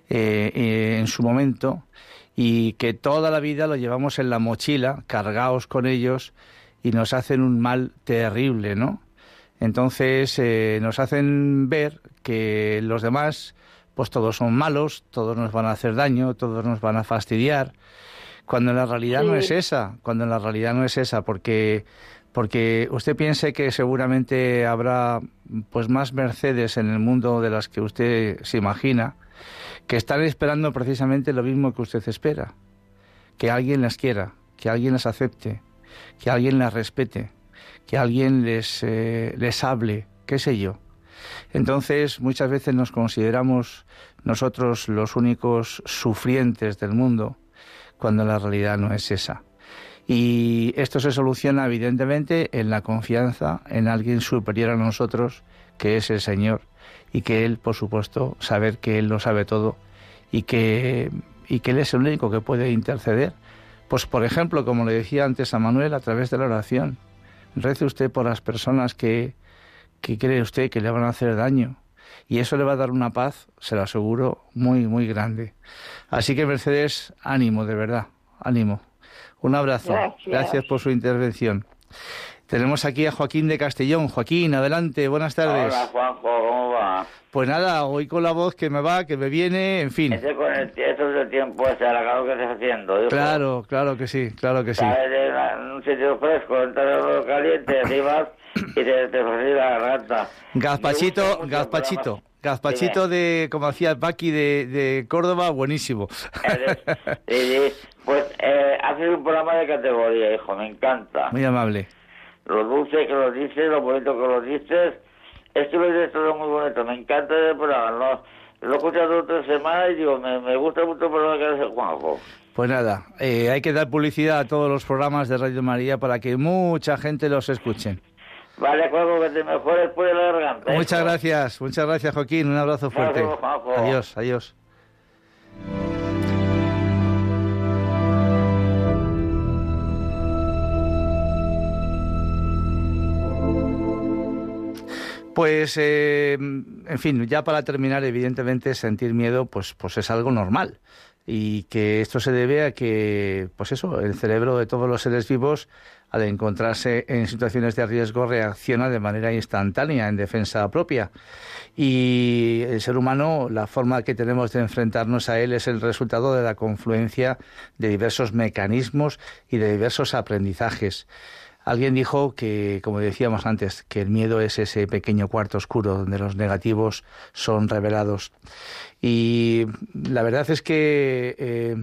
eh, en su momento y que toda la vida lo llevamos en la mochila, cargados con ellos y nos hacen un mal terrible, ¿no? Entonces eh, nos hacen ver que los demás, pues todos son malos, todos nos van a hacer daño, todos nos van a fastidiar, cuando en la realidad no es esa, cuando en la realidad no es esa, porque porque usted piense que seguramente habrá pues más Mercedes en el mundo de las que usted se imagina que están esperando precisamente lo mismo que usted espera, que alguien las quiera, que alguien las acepte, que alguien las respete, que alguien les, eh, les hable qué sé yo. Entonces, muchas veces nos consideramos nosotros los únicos sufrientes del mundo, cuando la realidad no es esa. Y esto se soluciona evidentemente en la confianza en alguien superior a nosotros, que es el Señor, y que Él, por supuesto, saber que Él lo sabe todo y que, y que Él es el único que puede interceder. Pues, por ejemplo, como le decía antes a Manuel, a través de la oración, rece usted por las personas que, que cree usted que le van a hacer daño. Y eso le va a dar una paz, se lo aseguro, muy, muy grande. Así que Mercedes, ánimo, de verdad, ánimo. Un abrazo. Gracias, por su intervención. Tenemos aquí a Joaquín de Castellón. Joaquín, adelante, buenas tardes. Hola, Juanjo, ¿cómo va? Pues nada, hoy con la voz que me va, que me viene, en fin. Ese con el, eso es el tiempo, ese calor que estás haciendo. Claro, claro que sí, claro que sí. en un sitio fresco, en caliente, arriba y te, te la garganta. Gazpachito, gazpachito. Gazpachito de, como hacía el Paqui de, de Córdoba, buenísimo. sí, Pues eh, haces un programa de categoría, hijo, me encanta. Muy amable. Lo dulce que lo dices, lo bonito que lo dices. Esto lo dices todo muy bonito, me encanta el programa. Lo, he escuchado otra semana y digo, me, me gusta mucho el programa que hace Juanjo. Pues nada, eh, hay que dar publicidad a todos los programas de Radio María para que mucha gente los escuche. Vale, Juanjo, que te mejores por la garganta. Muchas gracias, muchas gracias, Joaquín. Un abrazo fuerte. Adiós, adiós. Pues, eh, en fin, ya para terminar, evidentemente sentir miedo, pues, pues es algo normal y que esto se debe a que, pues eso, el cerebro de todos los seres vivos, al encontrarse en situaciones de riesgo, reacciona de manera instantánea en defensa propia. Y el ser humano, la forma que tenemos de enfrentarnos a él es el resultado de la confluencia de diversos mecanismos y de diversos aprendizajes. Alguien dijo que, como decíamos antes, que el miedo es ese pequeño cuarto oscuro donde los negativos son revelados. Y la verdad es que eh,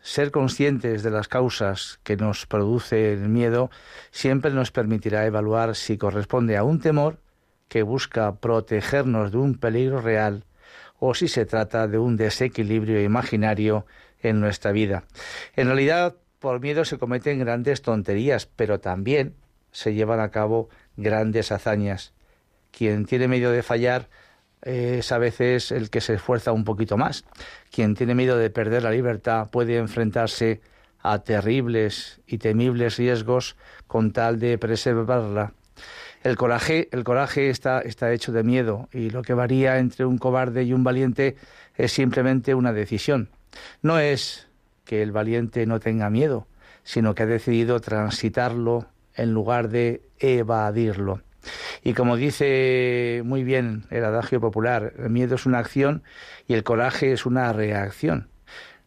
ser conscientes de las causas que nos produce el miedo siempre nos permitirá evaluar si corresponde a un temor que busca protegernos de un peligro real o si se trata de un desequilibrio imaginario en nuestra vida. En realidad, por miedo se cometen grandes tonterías, pero también se llevan a cabo grandes hazañas. Quien tiene miedo de fallar es a veces el que se esfuerza un poquito más. Quien tiene miedo de perder la libertad puede enfrentarse a terribles y temibles riesgos con tal de preservarla. El coraje, el coraje está, está hecho de miedo y lo que varía entre un cobarde y un valiente es simplemente una decisión. No es que el valiente no tenga miedo, sino que ha decidido transitarlo en lugar de evadirlo. Y como dice muy bien el adagio popular, el miedo es una acción y el coraje es una reacción.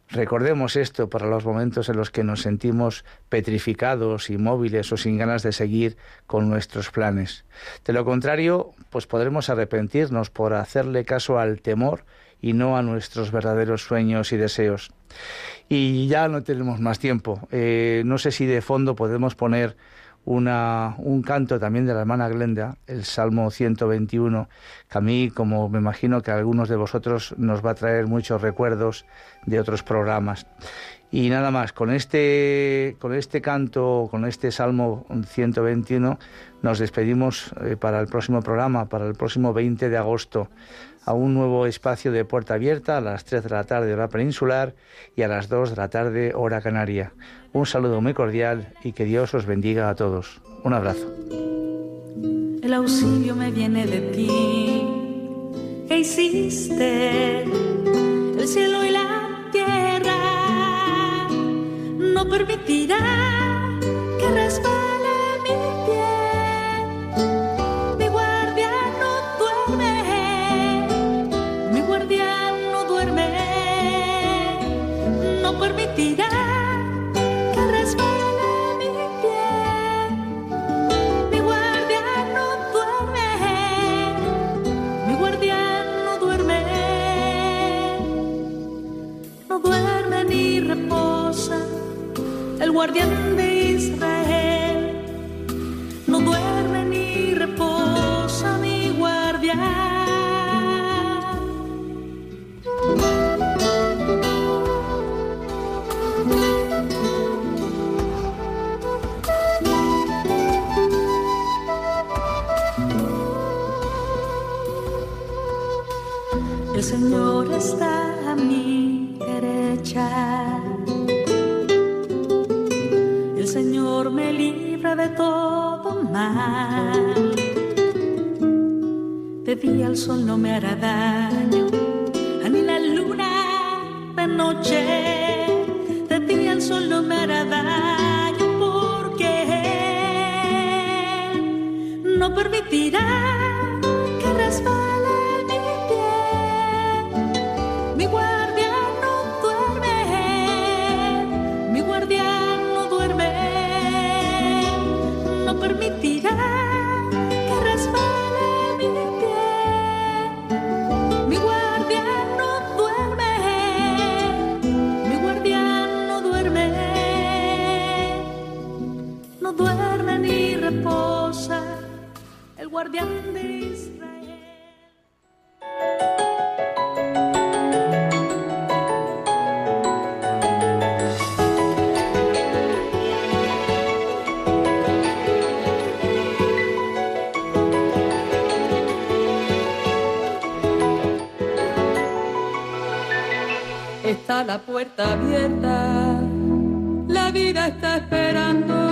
Recordemos esto para los momentos en los que nos sentimos petrificados, inmóviles o sin ganas de seguir con nuestros planes. De lo contrario, pues podremos arrepentirnos por hacerle caso al temor y no a nuestros verdaderos sueños y deseos. Y ya no tenemos más tiempo. Eh, no sé si de fondo podemos poner una, un canto también de la hermana Glenda, el Salmo 121, que a mí, como me imagino que a algunos de vosotros, nos va a traer muchos recuerdos de otros programas. Y nada más, con este, con este canto, con este Salmo 121, nos despedimos eh, para el próximo programa, para el próximo 20 de agosto a un nuevo espacio de puerta abierta a las 3 de la tarde hora peninsular y a las 2 de la tarde hora canaria. Un saludo muy cordial y que Dios os bendiga a todos. Un abrazo. El auxilio me viene de ti, que hiciste el cielo y la tierra. No permitirá que resbale guardián de Israel. No duerme ni reposa mi guardián. El Señor está todo mal. De día el sol no me hará daño, ni la luna de noche. De día el sol no me hará daño porque no permitirá guardián. Está la puerta abierta, la vida está esperando